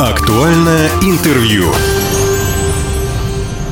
Актуальное интервью.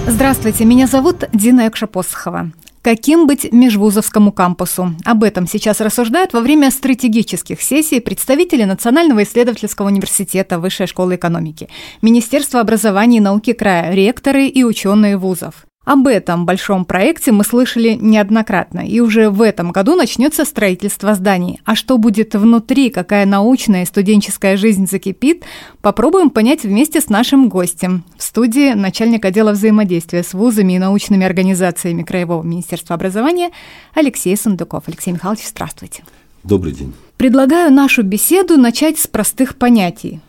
Здравствуйте, меня зовут Дина Экшапосхова. Каким быть межвузовскому кампусу? Об этом сейчас рассуждают во время стратегических сессий представители Национального исследовательского университета Высшей школы экономики, Министерства образования и науки края, ректоры и ученые вузов. Об этом большом проекте мы слышали неоднократно, и уже в этом году начнется строительство зданий. А что будет внутри, какая научная и студенческая жизнь закипит, попробуем понять вместе с нашим гостем. В студии начальник отдела взаимодействия с вузами и научными организациями Краевого министерства образования Алексей Сундуков. Алексей Михайлович, здравствуйте. Добрый день. Предлагаю нашу беседу начать с простых понятий.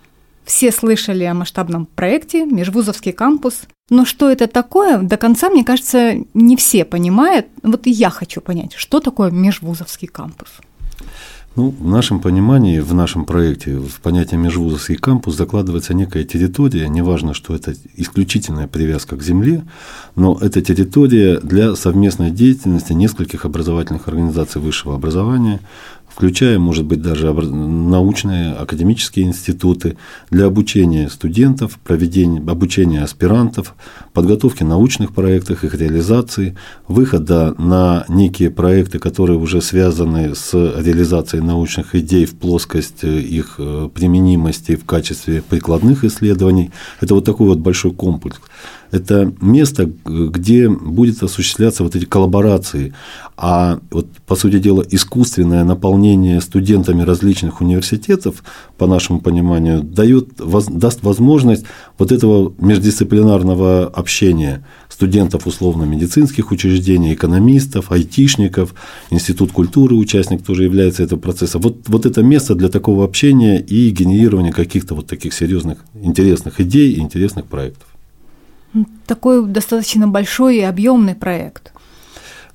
Все слышали о масштабном проекте «Межвузовский кампус». Но что это такое, до конца, мне кажется, не все понимают. Вот и я хочу понять, что такое межвузовский кампус. Ну, в нашем понимании, в нашем проекте, в понятие межвузовский кампус закладывается некая территория, неважно, что это исключительная привязка к земле, но это территория для совместной деятельности нескольких образовательных организаций высшего образования, включая, может быть, даже научные, академические институты для обучения студентов, проведения обучения аспирантов, подготовки научных проектов, их реализации, выхода на некие проекты, которые уже связаны с реализацией научных идей в плоскость э, их э, применимости в качестве прикладных исследований. Это вот такой вот большой комплекс это место, где будет осуществляться вот эти коллаборации. А вот, по сути дела, искусственное наполнение студентами различных университетов, по нашему пониманию, дает, даст возможность вот этого междисциплинарного общения студентов условно-медицинских учреждений, экономистов, айтишников, Институт культуры, участник тоже является этого процесса. Вот, вот это место для такого общения и генерирования каких-то вот таких серьезных, интересных идей и интересных проектов. Такой достаточно большой и объемный проект.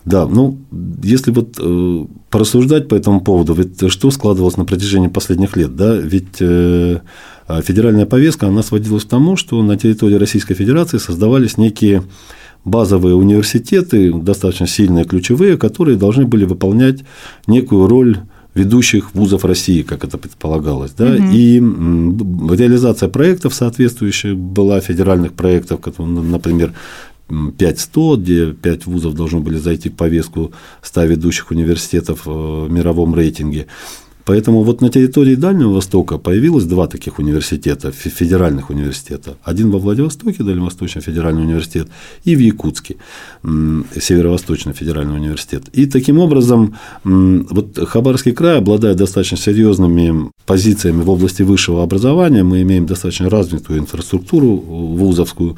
Да, ну, если вот э, порассуждать по этому поводу, ведь что складывалось на протяжении последних лет, да, ведь э, федеральная повестка, она сводилась к тому, что на территории Российской Федерации создавались некие базовые университеты, достаточно сильные, ключевые, которые должны были выполнять некую роль ведущих вузов России, как это предполагалось. Да? Угу. И реализация проектов соответствующих была, федеральных проектов, например, 5100, где 5 вузов должны были зайти в повестку 100 ведущих университетов э, в мировом рейтинге. Поэтому вот на территории Дальнего Востока появилось два таких университета, федеральных университета. Один во Владивостоке, Дальневосточный федеральный университет, и в Якутске, Северо-Восточный федеральный университет. И таким образом вот Хабаровский край обладает достаточно серьезными позициями в области высшего образования. Мы имеем достаточно развитую инфраструктуру вузовскую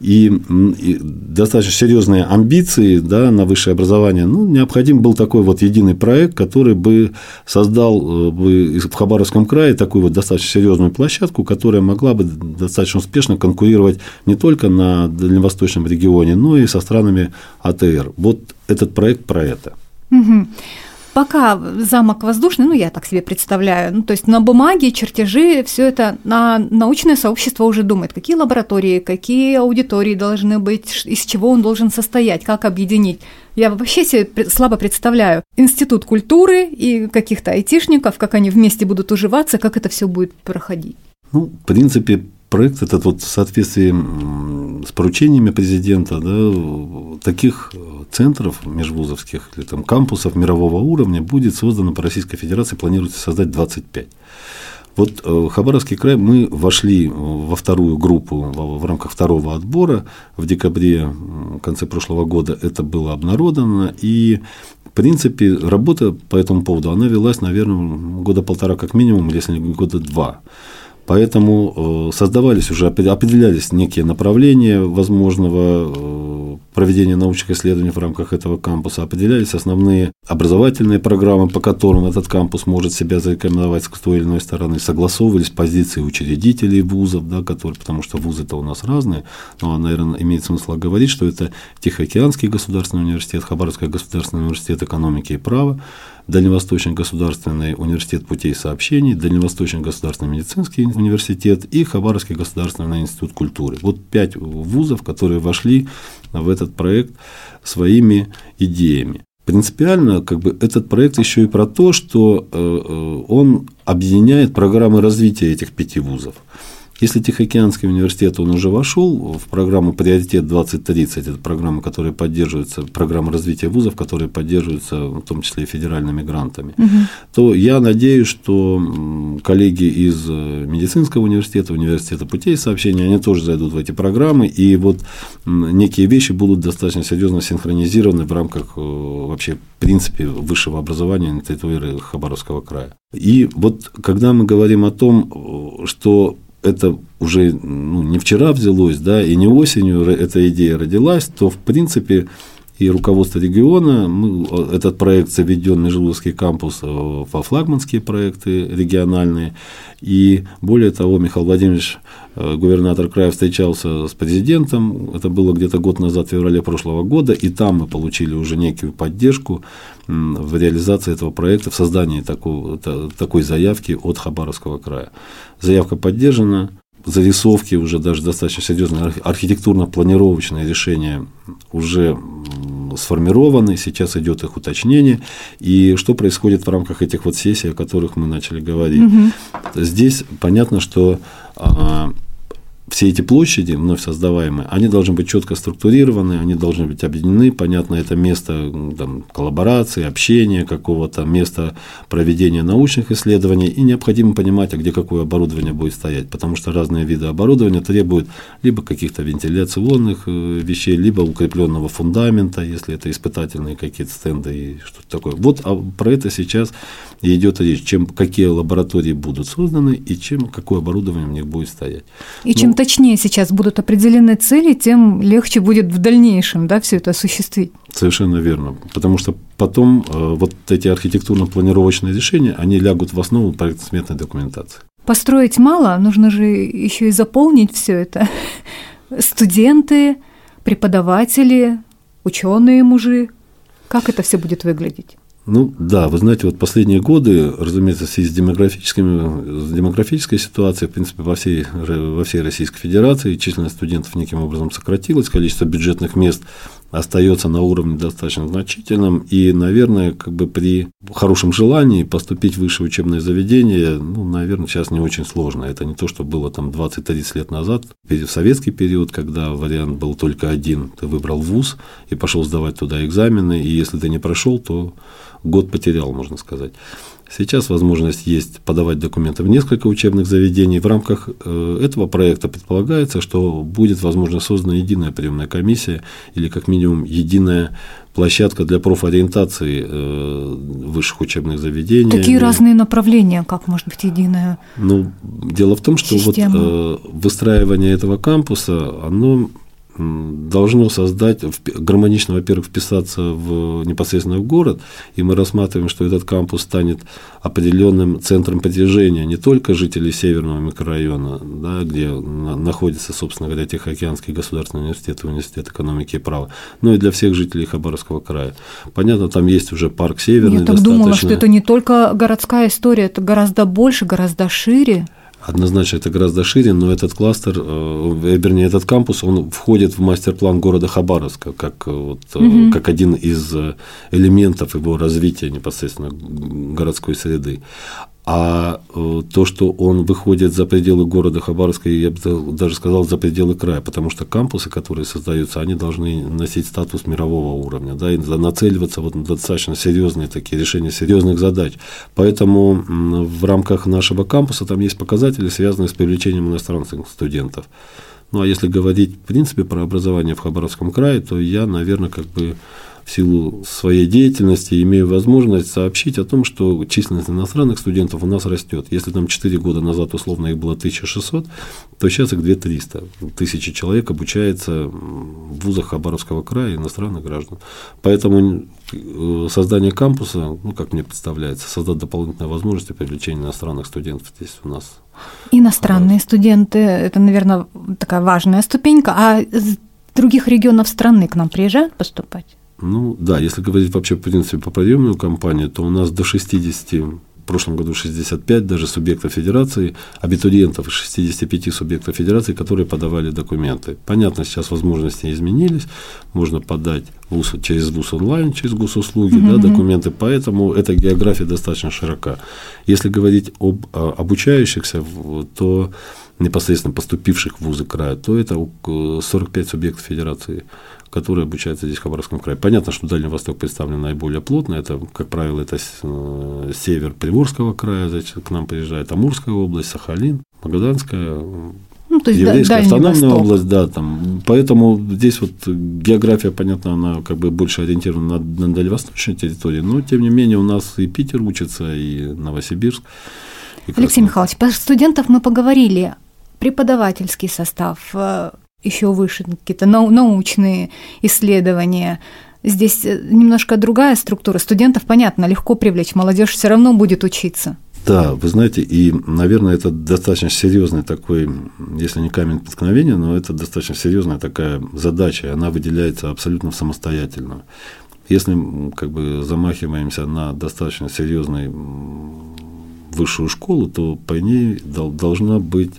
и, достаточно серьезные амбиции да, на высшее образование. Ну, необходим был такой вот единый проект, который бы создал Э, бы в Хабаровском крае такую вот достаточно серьезную площадку, которая могла бы достаточно успешно конкурировать не только на дальневосточном регионе, но и со странами АТР. Вот этот проект про это. Угу. Пока замок воздушный, ну я так себе представляю, ну то есть на бумаге, чертежи, все это, на научное сообщество уже думает, какие лаборатории, какие аудитории должны быть, из чего он должен состоять, как объединить. Я вообще себе слабо представляю институт культуры и каких-то айтишников, как они вместе будут уживаться, как это все будет проходить. Ну, в принципе, проект этот вот в соответствии с поручениями президента, да, таких центров межвузовских или там кампусов мирового уровня будет создано по Российской Федерации, планируется создать 25. Вот э, Хабаровский край мы вошли во вторую группу в рамках второго отбора в декабре, в конце прошлого года это было обнародовано, и в принципе работа по этому поводу, она велась, наверное, года полтора как минимум, если не года два. Поэтому э, создавались уже, определялись некие направления возможного э, проведения научных исследований в рамках этого кампуса, определялись основные образовательные программы, по которым этот кампус может себя зарекомендовать с той или иной стороны, согласовывались позиции учредителей вузов, да, которые, потому что вузы-то у нас разные, но, наверное, имеет смысл говорить, что это Тихоокеанский государственный университет, Хабаровский государственный университет экономики и права, Дальневосточный государственный университет путей сообщений, Дальневосточный государственный медицинский университет и Хабаровский государственный институт культуры. Вот пять вузов, которые вошли в этот проект своими идеями. Принципиально как бы, этот проект еще и про то, что э, э, он объединяет программы развития этих пяти вузов. Если Тихоокеанский университет, он уже вошел в программу «Приоритет 2030», это программа, которая поддерживается, программа развития вузов, которые поддерживаются в том числе и федеральными грантами, угу. то я надеюсь, что коллеги из э, медицинского университета, университета путей сообщения, они тоже зайдут в эти программы, и вот некие вещи будут достаточно серьезно синхронизированы в рамках э, вообще в принципе высшего образования на территории Хабаровского края. И вот когда мы говорим о том, что это уже ну, не вчера взялось, да, и не осенью эта идея родилась, то в принципе и руководство региона, мы, этот проект заведен Межлузский кампус во флагманские проекты региональные, и более того, Михаил Владимирович, э, губернатор края, встречался с президентом, это было где-то год назад, в феврале прошлого года, и там мы получили уже некую поддержку в реализации этого проекта, в создании такого, такой заявки от Хабаровского края. Заявка поддержана, зарисовки уже даже достаточно серьезные архитектурно-планировочные решения уже сформированы, сейчас идет их уточнение. И что происходит в рамках этих вот сессий, о которых мы начали говорить? Угу. Здесь понятно, что а, все эти площади, вновь создаваемые, они должны быть четко структурированы, они должны быть объединены. Понятно, это место там, коллаборации, общения какого-то, место проведения научных исследований. И необходимо понимать, а где какое оборудование будет стоять, потому что разные виды оборудования требуют либо каких-то вентиляционных э, вещей, либо укрепленного фундамента, если это испытательные какие-то стенды и что-то такое. Вот а про это сейчас идет речь, чем, какие лаборатории будут созданы и чем, какое оборудование в них будет стоять. И чем точнее сейчас будут определены цели, тем легче будет в дальнейшем да, все это осуществить. Совершенно верно. Потому что потом э, вот эти архитектурно-планировочные решения, они лягут в основу проектно-сметной документации. Построить мало, нужно же еще и заполнить все это. Студенты, преподаватели, ученые мужи. Как это все будет выглядеть? Ну да, вы знаете, вот последние годы, разумеется, в связи с, демографическими, с демографической ситуацией, в принципе, во всей, во всей Российской Федерации численность студентов неким образом сократилась, количество бюджетных мест остается на уровне достаточно значительном, и, наверное, как бы при хорошем желании поступить в высшее учебное заведение, ну, наверное, сейчас не очень сложно. Это не то, что было там 20-30 лет назад, в советский период, когда вариант был только один, ты выбрал вуз и пошел сдавать туда экзамены, и если ты не прошел, то год потерял, можно сказать. Сейчас возможность есть подавать документы в несколько учебных заведений. В рамках э, этого проекта предполагается, что будет, возможно, создана единая приемная комиссия или, как минимум, единая площадка для профориентации э, высших учебных заведений. Такие разные направления, как может быть единая Ну, дело в том, что вот э, выстраивание этого кампуса, оно должно создать, гармонично, во-первых, вписаться в, непосредственно в город, и мы рассматриваем, что этот кампус станет определенным центром притяжения не только жителей Северного микрорайона, да, где находится, собственно говоря, Тихоокеанский государственный университет университет экономики и права, но и для всех жителей Хабаровского края. Понятно, там есть уже парк Северный. Я так думала, что это не только городская история, это гораздо больше, гораздо шире. Однозначно это гораздо шире, но этот кластер, э, вернее, этот кампус, он входит в мастер-план города Хабаровска как, э, вот, угу. как один из элементов его развития непосредственно городской среды. А э, то, что он выходит за пределы города Хабаровска, я бы даже сказал, за пределы края, потому что кампусы, которые создаются, они должны носить статус мирового уровня, да, и нацеливаться вот на достаточно серьезные такие решения серьезных задач. Поэтому в рамках нашего кампуса там есть показатели, связанные с привлечением иностранных студентов. Ну, а если говорить, в принципе, про образование в Хабаровском крае, то я, наверное, как бы в силу своей деятельности имею возможность сообщить о том, что численность иностранных студентов у нас растет. Если там 4 года назад условно их было 1600, то сейчас их 2300. Тысячи человек обучается в вузах Хабаровского края иностранных граждан. Поэтому э, создание кампуса, ну, как мне представляется, создать дополнительные возможности привлечения иностранных студентов здесь у нас. Иностранные студенты – это, наверное, такая важная ступенька. А из других регионов страны к нам приезжают поступать? Ну да, если говорить вообще в принципе по приемную кампанию, то у нас до 60 в прошлом году 65 даже субъектов федерации, абитуриентов из 65 субъектов федерации, которые подавали документы. Понятно, сейчас возможности изменились, можно подать ВУЗ, через ВУЗ онлайн, через госуслуги, mm-hmm. да, документы, поэтому эта география достаточно широка. Если говорить об обучающихся, то непосредственно поступивших в вузы края, то это 45 субъектов федерации, которые обучаются здесь в Хабаровском крае. Понятно, что Дальний Восток представлен наиболее плотно. Это, как правило, это э, север Приморского края, значит, к нам приезжает Амурская область, Сахалин, Магаданская, ну, то есть Еврейская автономная Восток. область, да, там. Поэтому здесь вот география, понятно, она как бы больше ориентирована на, на дальневосточной территории, но тем не менее у нас и Питер учится, и Новосибирск. И Алексей Михайлович, про студентов мы поговорили преподавательский состав, э, еще выше какие-то научные исследования. Здесь э, немножко другая структура. Студентов, понятно, легко привлечь, молодежь все равно будет учиться. Да, вы знаете, и, наверное, это достаточно серьезный такой, если не камень преткновения, но это достаточно серьезная такая задача, и она выделяется абсолютно самостоятельно. Если как бы замахиваемся на достаточно серьезную высшую школу, то по ней должна быть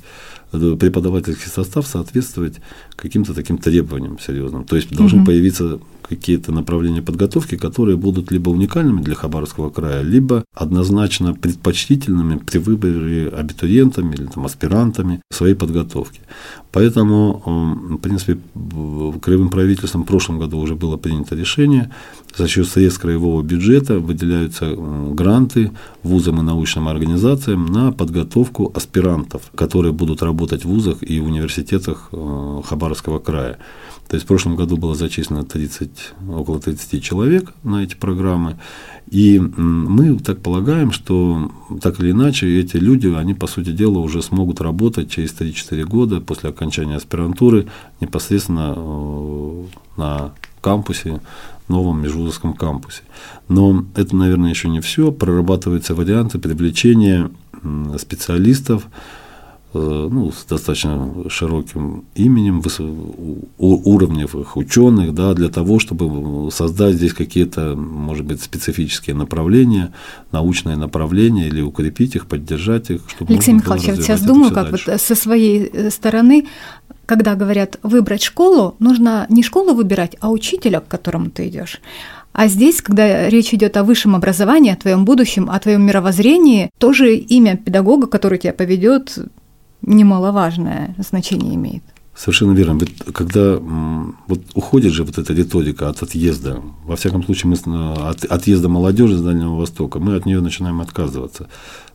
преподавательский состав соответствовать каким-то таким требованиям серьезным. То есть должны угу. появиться какие-то направления подготовки, которые будут либо уникальными для Хабаровского края, либо однозначно предпочтительными при выборе абитуриентами или там, аспирантами своей подготовки. Поэтому, в принципе, краевым правительством в прошлом году уже было принято решение, за счет средств краевого бюджета выделяются гранты вузам и научным организациям на подготовку аспирантов, которые будут работать в вузах и университетах э, Хабаровского края. То есть в прошлом году было зачислено 30, около 30 человек на эти программы. И мы так полагаем, что так или иначе эти люди, они, по сути дела, уже смогут работать через 3-4 года после окончания аспирантуры непосредственно э, на кампусе, новом межвузовском кампусе. Но это, наверное, еще не все. Прорабатываются варианты привлечения специалистов, ну, с достаточно широким именем, уровневых ученых, да, для того, чтобы создать здесь какие-то, может быть, специфические направления, научные направления, или укрепить их, поддержать их. Чтобы Алексей Михайлович, я сейчас думаю, как дальше. вот со своей э, стороны, когда говорят выбрать школу, нужно не школу выбирать, а учителя, к которому ты идешь. А здесь, когда речь идет о высшем образовании, о твоем будущем, о твоем мировоззрении, тоже имя педагога, который тебя поведет, немаловажное значение имеет. Совершенно верно. Ведь когда вот уходит же вот эта риторика от отъезда, во всяком случае, мы от отъезда молодежи с Дальнего Востока, мы от нее начинаем отказываться.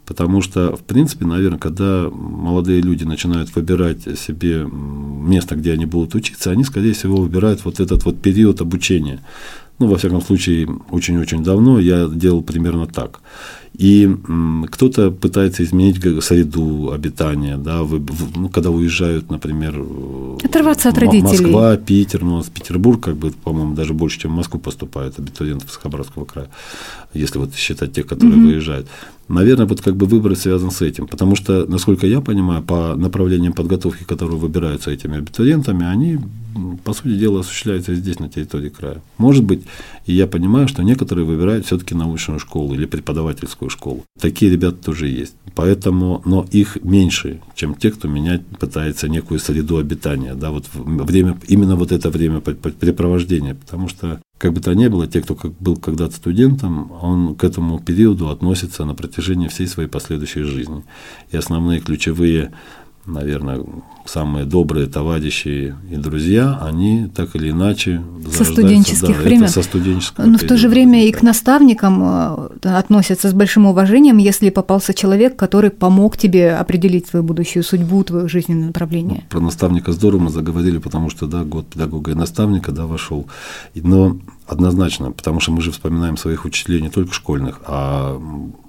Потому что, в принципе, наверное, когда молодые люди начинают выбирать себе место, где они будут учиться, они, скорее всего, выбирают вот этот вот период обучения. Ну, во всяком случае, очень-очень давно я делал примерно так. И кто-то пытается изменить среду обитания, да, вы, ну, когда уезжают, например, оторваться от родителей. Москва, Питер, ну, с Петербург, как бы, по-моему, даже больше, чем в Москву поступают абитуриентов с Хабаровского края, если вот считать тех, которые угу. выезжают. Наверное, вот как бы выбор связан с этим, потому что, насколько я понимаю, по направлениям подготовки, которые выбираются этими абитуриентами, они, по сути дела, осуществляются здесь, на территории края. Может быть, и я понимаю, что некоторые выбирают все-таки научную школу или преподавательскую школу. Такие ребята тоже есть. Поэтому, но их меньше, чем те, кто менять пытается некую среду обитания, да, вот время, именно вот это время препровождения, потому что как бы то ни было, те, кто был когда-то студентом, он к этому периоду относится на протяжении всей своей последующей жизни. И основные ключевые наверное, самые добрые товарищи и друзья, они так или иначе со студенческих да, времен. со студенческого Но в то же время и к наставникам э, относятся с большим уважением, если попался человек, который помог тебе определить свою будущую судьбу, твое жизненное направление. Ну, про наставника здорово мы заговорили, потому что да, год педагога и наставника да, вошел. Но Однозначно, потому что мы же вспоминаем своих учителей не только школьных, а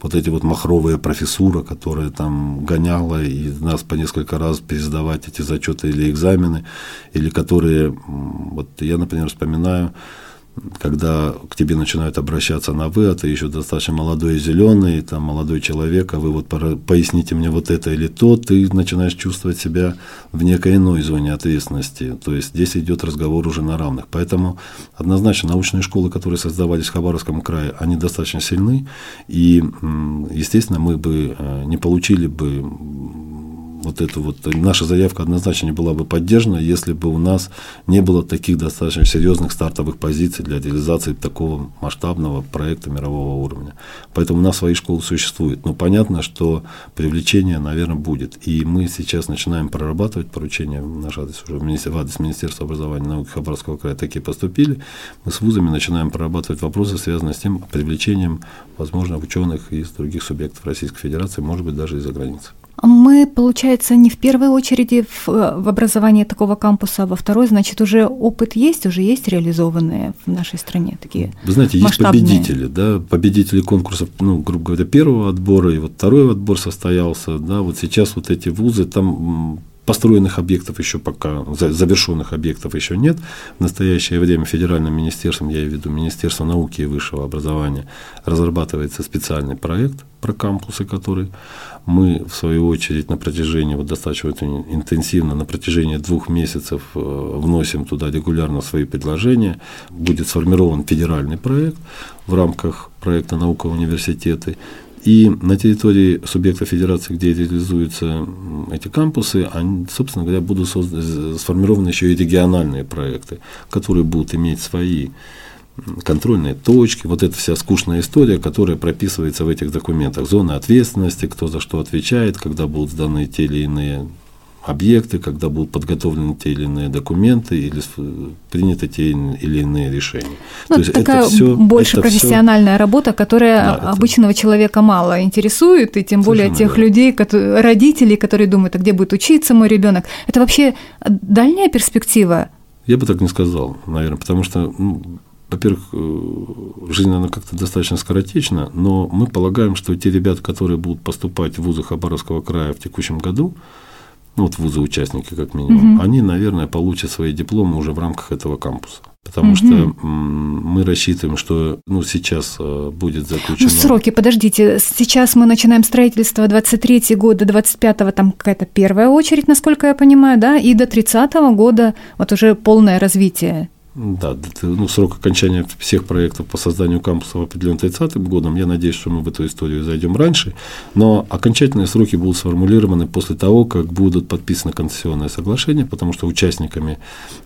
вот эти вот махровые профессура, которая там гоняла и нас по несколько раз пересдавать эти зачеты или экзамены, или которые, вот я, например, вспоминаю, когда к тебе начинают обращаться на вы, а ты еще достаточно молодой и зеленый, там молодой человек, а вы вот поясните мне вот это или то, ты начинаешь чувствовать себя в некой иной зоне ответственности. То есть здесь идет разговор уже на равных. Поэтому однозначно научные школы, которые создавались в Хабаровском крае, они достаточно сильны, и, естественно, мы бы э, не получили бы вот эту вот, наша заявка однозначно не была бы поддержана, если бы у нас не было таких достаточно серьезных стартовых позиций для реализации такого масштабного проекта мирового уровня. Поэтому у нас свои школы существуют. Но понятно, что привлечение, наверное, будет. И мы сейчас начинаем прорабатывать поручения, в наш адрес уже в адрес Министерства образования и науки Хабаровского края такие поступили. Мы с вузами начинаем прорабатывать вопросы, связанные с тем привлечением, возможно, ученых из других субъектов Российской Федерации, может быть, даже из-за границы. Мы, получается, не в первой очереди в, в образовании такого кампуса, а во второй, значит, уже опыт есть, уже есть реализованные в нашей стране такие Вы знаете, есть победители, да, победители конкурсов, ну, грубо говоря, первого отбора, и вот второй отбор состоялся, да, вот сейчас вот эти вузы, там Построенных объектов еще пока, завершенных объектов еще нет. В настоящее время федеральным министерством, я имею в виду Министерство науки и высшего образования, разрабатывается специальный проект про кампусы, который мы, в свою очередь, на протяжении, вот достаточно интенсивно, на протяжении двух месяцев э, вносим туда регулярно свои предложения. Будет сформирован федеральный проект в рамках проекта «Наука университеты», и на территории субъекта федерации, где реализуются эти кампусы, они, собственно говоря, будут сформированы еще и региональные проекты, которые будут иметь свои контрольные точки, вот эта вся скучная история, которая прописывается в этих документах. Зоны ответственности, кто за что отвечает, когда будут сданы те или иные объекты, когда будут подготовлены те или иные документы или приняты те или иные решения. Ну, То есть такая это все, больше это профессиональная все... работа, которая да, обычного это... человека мало интересует, и тем более Совершенно тех верно. людей, которые, родителей, которые думают, а где будет учиться мой ребенок. Это вообще дальняя перспектива? Я бы так не сказал, наверное, потому что ну, во-первых, э, жизнь, она как-то достаточно скоротечна, но мы полагаем, что те ребята, которые будут поступать в вузы Хабаровского края в текущем году, ну вот вузы-участники как минимум, угу. они, наверное, получат свои дипломы уже в рамках этого кампуса. Потому угу. что мы рассчитываем, что ну, сейчас э, будет заключено... Ну, сроки, подождите, сейчас мы начинаем строительство 23 года, 25-го там какая-то первая очередь, насколько я понимаю, да, и до 30-го года вот уже полное развитие да, ну, срок окончания всех проектов по созданию кампуса определен 30 годом. Я надеюсь, что мы в эту историю зайдем раньше. Но окончательные сроки будут сформулированы после того, как будут подписаны концессионные соглашения, потому что участниками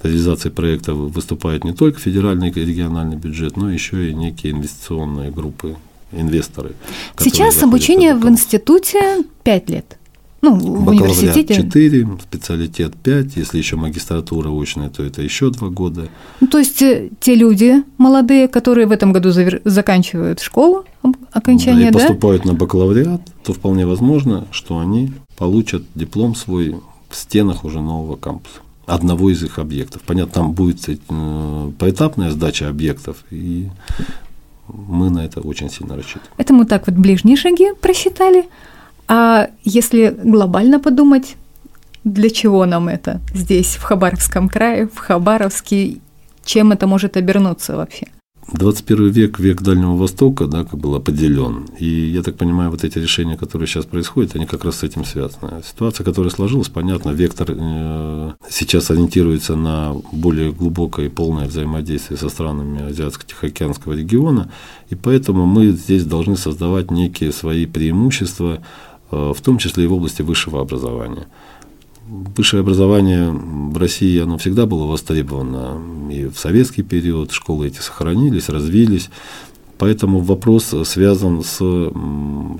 реализации проекта выступают не только федеральный и региональный бюджет, но еще и некие инвестиционные группы, инвесторы. Сейчас обучение в институте 5 лет. Ну, в университете. 4, специалитет 5, если еще магистратура очная, то это еще 2 года. Ну, то есть э, те люди молодые, которые в этом году завер... заканчивают школу, окончание, да? И поступают да? на бакалавриат, то вполне возможно, что они получат диплом свой в стенах уже нового кампуса одного из их объектов. Понятно, там будет э, поэтапная сдача объектов, и мы на это очень сильно рассчитываем. Это мы так вот ближние шаги просчитали. А если глобально подумать, для чего нам это здесь, в Хабаровском крае, в Хабаровске, чем это может обернуться вообще? 21 век, век Дальнего Востока, да, как был определен. И я так понимаю, вот эти решения, которые сейчас происходят, они как раз с этим связаны. Ситуация, которая сложилась, понятно, вектор э, сейчас ориентируется на более глубокое и полное взаимодействие со странами Азиатско-Тихоокеанского региона, и поэтому мы здесь должны создавать некие свои преимущества, в том числе и в области высшего образования. Высшее образование в России оно всегда было востребовано и в советский период, школы эти сохранились, развились. Поэтому вопрос связан с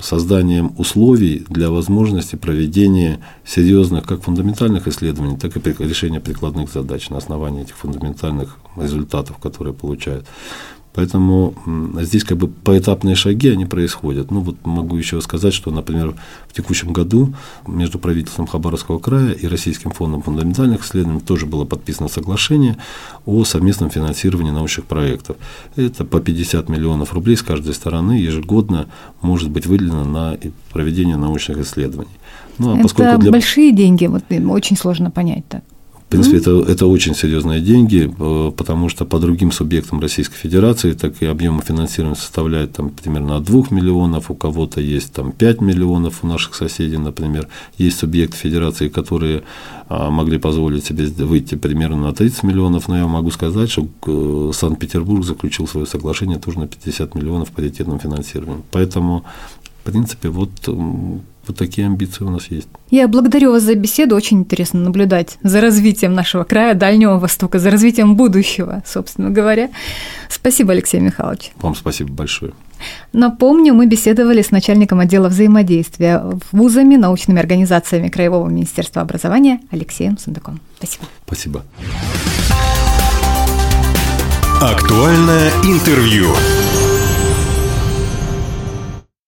созданием условий для возможности проведения серьезных как фундаментальных исследований, так и решения прикладных задач на основании этих фундаментальных результатов, которые получают. Поэтому здесь как бы поэтапные шаги, они происходят. Ну вот могу еще сказать, что, например, в текущем году между правительством Хабаровского края и Российским фондом фундаментальных исследований тоже было подписано соглашение о совместном финансировании научных проектов. Это по 50 миллионов рублей с каждой стороны ежегодно может быть выделено на проведение научных исследований. Ну, а это для... большие деньги, вот очень сложно понять так. В принципе, mm-hmm. это, это очень серьезные деньги, э, потому что по другим субъектам Российской Федерации так и объемы финансирования составляют там, примерно от 2 миллионов, у кого-то есть там, 5 миллионов, у наших соседей, например, есть субъекты Федерации, которые а, могли позволить себе выйти примерно на 30 миллионов, но я могу сказать, что э, Санкт-Петербург заключил свое соглашение тоже на 50 миллионов паритетным финансированием. Поэтому, в принципе, вот вот такие амбиции у нас есть. Я благодарю вас за беседу. Очень интересно наблюдать за развитием нашего края, Дальнего Востока, за развитием будущего, собственно говоря. Спасибо, Алексей Михайлович. Вам спасибо большое. Напомню, мы беседовали с начальником отдела взаимодействия вузами, научными организациями Краевого министерства образования Алексеем Сундаком. Спасибо. Спасибо. Актуальное интервью.